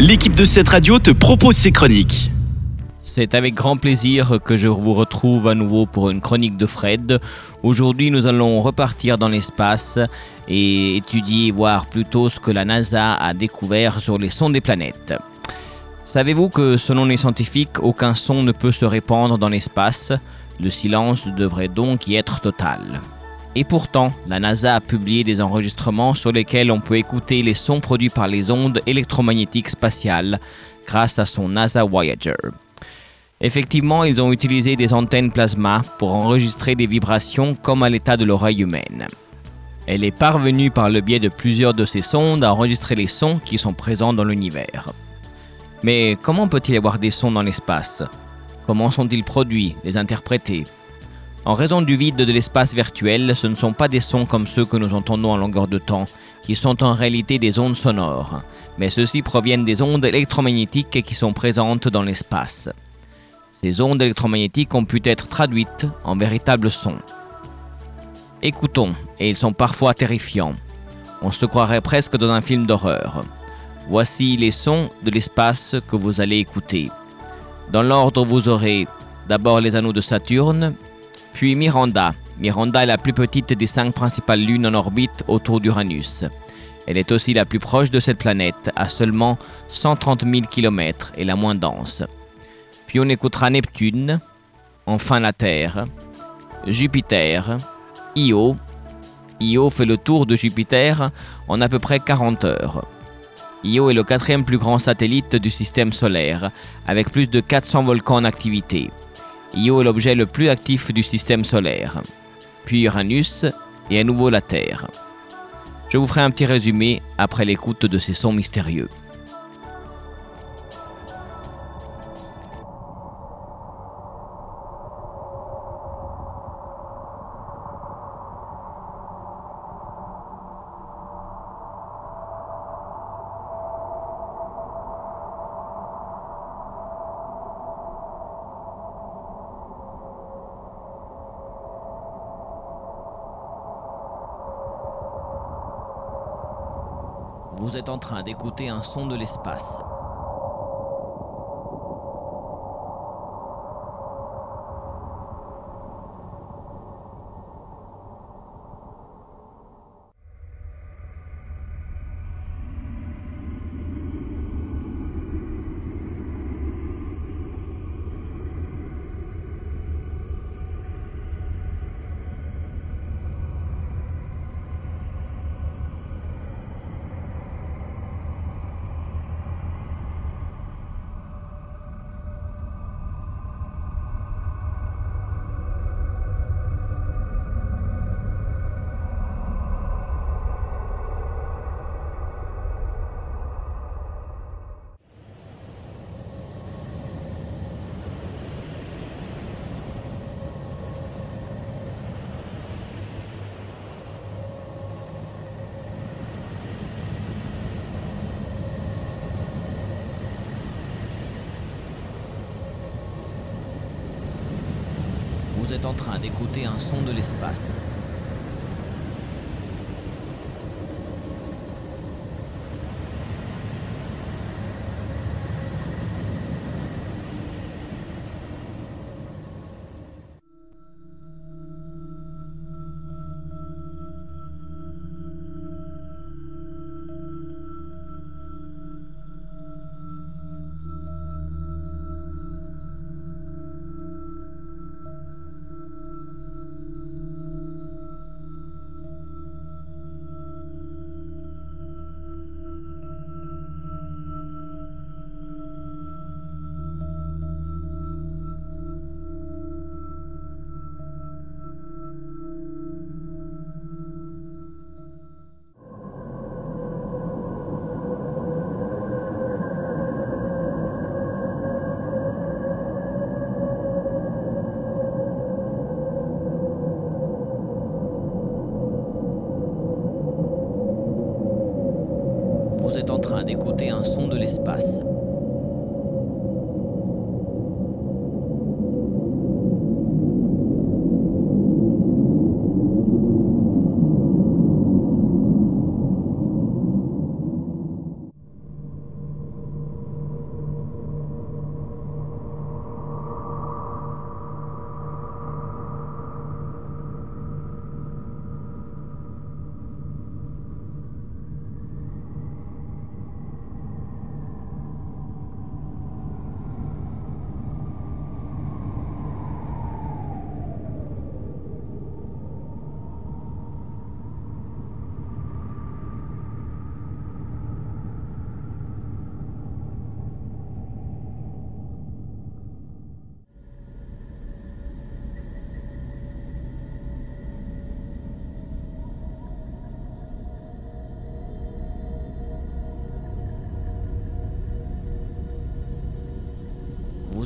l'équipe de cette radio te propose ses chroniques. C'est avec grand plaisir que je vous retrouve à nouveau pour une chronique de Fred. Aujourd'hui, nous allons repartir dans l'espace et étudier, voir plutôt ce que la NASA a découvert sur les sons des planètes. Savez-vous que selon les scientifiques, aucun son ne peut se répandre dans l'espace? Le silence devrait donc y être total. Et pourtant, la NASA a publié des enregistrements sur lesquels on peut écouter les sons produits par les ondes électromagnétiques spatiales grâce à son NASA Voyager. Effectivement, ils ont utilisé des antennes plasma pour enregistrer des vibrations comme à l'état de l'oreille humaine. Elle est parvenue par le biais de plusieurs de ces sondes à enregistrer les sons qui sont présents dans l'univers. Mais comment peut-il y avoir des sons dans l'espace? Comment sont-ils produits, les interprétés? En raison du vide de l'espace virtuel, ce ne sont pas des sons comme ceux que nous entendons en longueur de temps, qui sont en réalité des ondes sonores, mais ceux-ci proviennent des ondes électromagnétiques qui sont présentes dans l'espace. Ces ondes électromagnétiques ont pu être traduites en véritables sons. Écoutons, et ils sont parfois terrifiants. On se croirait presque dans un film d'horreur. Voici les sons de l'espace que vous allez écouter. Dans l'ordre, vous aurez d'abord les anneaux de Saturne, puis Miranda. Miranda est la plus petite des cinq principales lunes en orbite autour d'Uranus. Elle est aussi la plus proche de cette planète, à seulement 130 000 km et la moins dense. Puis on écoutera Neptune, enfin la Terre, Jupiter, Io. Io fait le tour de Jupiter en à peu près 40 heures. Io est le quatrième plus grand satellite du système solaire, avec plus de 400 volcans en activité. Io est l'objet le plus actif du système solaire. Puis Uranus et à nouveau la Terre. Je vous ferai un petit résumé après l'écoute de ces sons mystérieux. Vous êtes en train d'écouter un son de l'espace. Vous êtes en train d'écouter un son de l'espace. Êtes en train d'écouter un son de l'espace.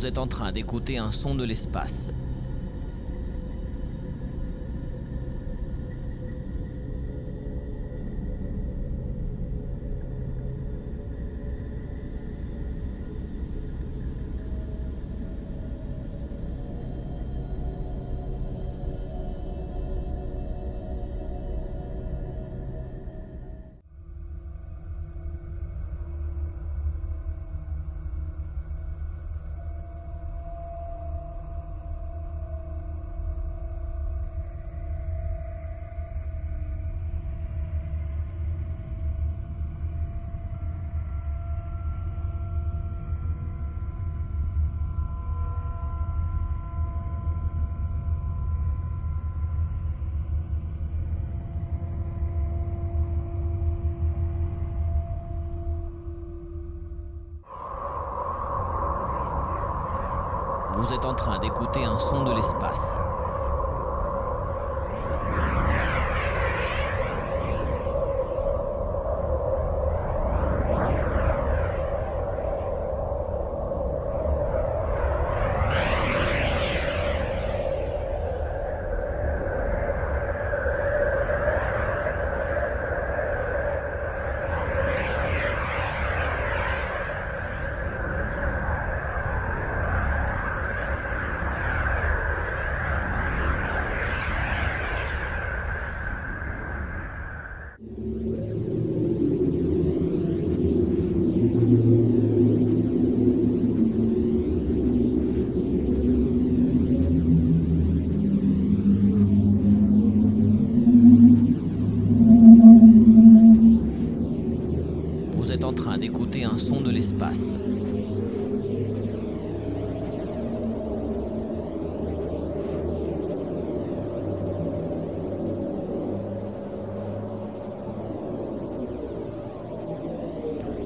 Vous êtes en train d'écouter un son de l'espace. Vous êtes en train d'écouter un son de l'espace.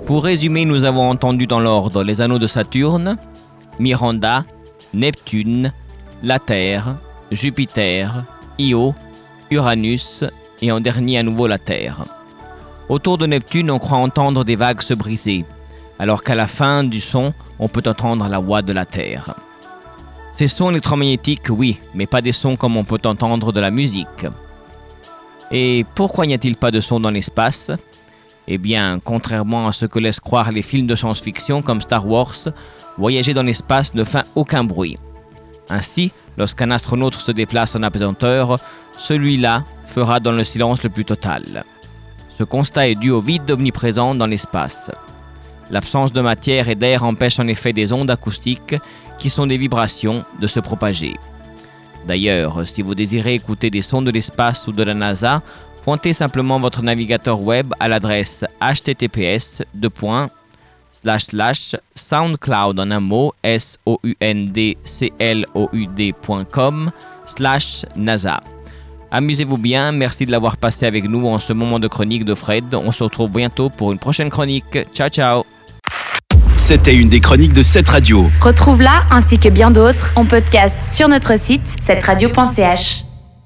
Pour résumer, nous avons entendu dans l'ordre les anneaux de Saturne, Miranda, Neptune, la Terre, Jupiter, Io, Uranus et en dernier à nouveau la Terre. Autour de Neptune, on croit entendre des vagues se briser, alors qu'à la fin du son, on peut entendre la voix de la Terre. Ces sons électromagnétiques, oui, mais pas des sons comme on peut entendre de la musique. Et pourquoi n'y a-t-il pas de son dans l'espace? Eh bien, contrairement à ce que laissent croire les films de science-fiction comme Star Wars, voyager dans l'espace ne fait aucun bruit. Ainsi, lorsqu'un astronaute se déplace en apesanteur, celui-là fera dans le silence le plus total. Ce constat est dû au vide omniprésent dans l'espace. L'absence de matière et d'air empêche en effet des ondes acoustiques, qui sont des vibrations, de se propager. D'ailleurs, si vous désirez écouter des sons de l'espace ou de la NASA, pointez simplement votre navigateur web à l'adresse https soundcloud en un mot s o u n d c l o u d.com slash NASA. Amusez-vous bien, merci de l'avoir passé avec nous en ce moment de chronique de Fred. On se retrouve bientôt pour une prochaine chronique. Ciao ciao C'était une des chroniques de cette radio. Retrouve-la ainsi que bien d'autres en podcast sur notre site cetteradio.ch.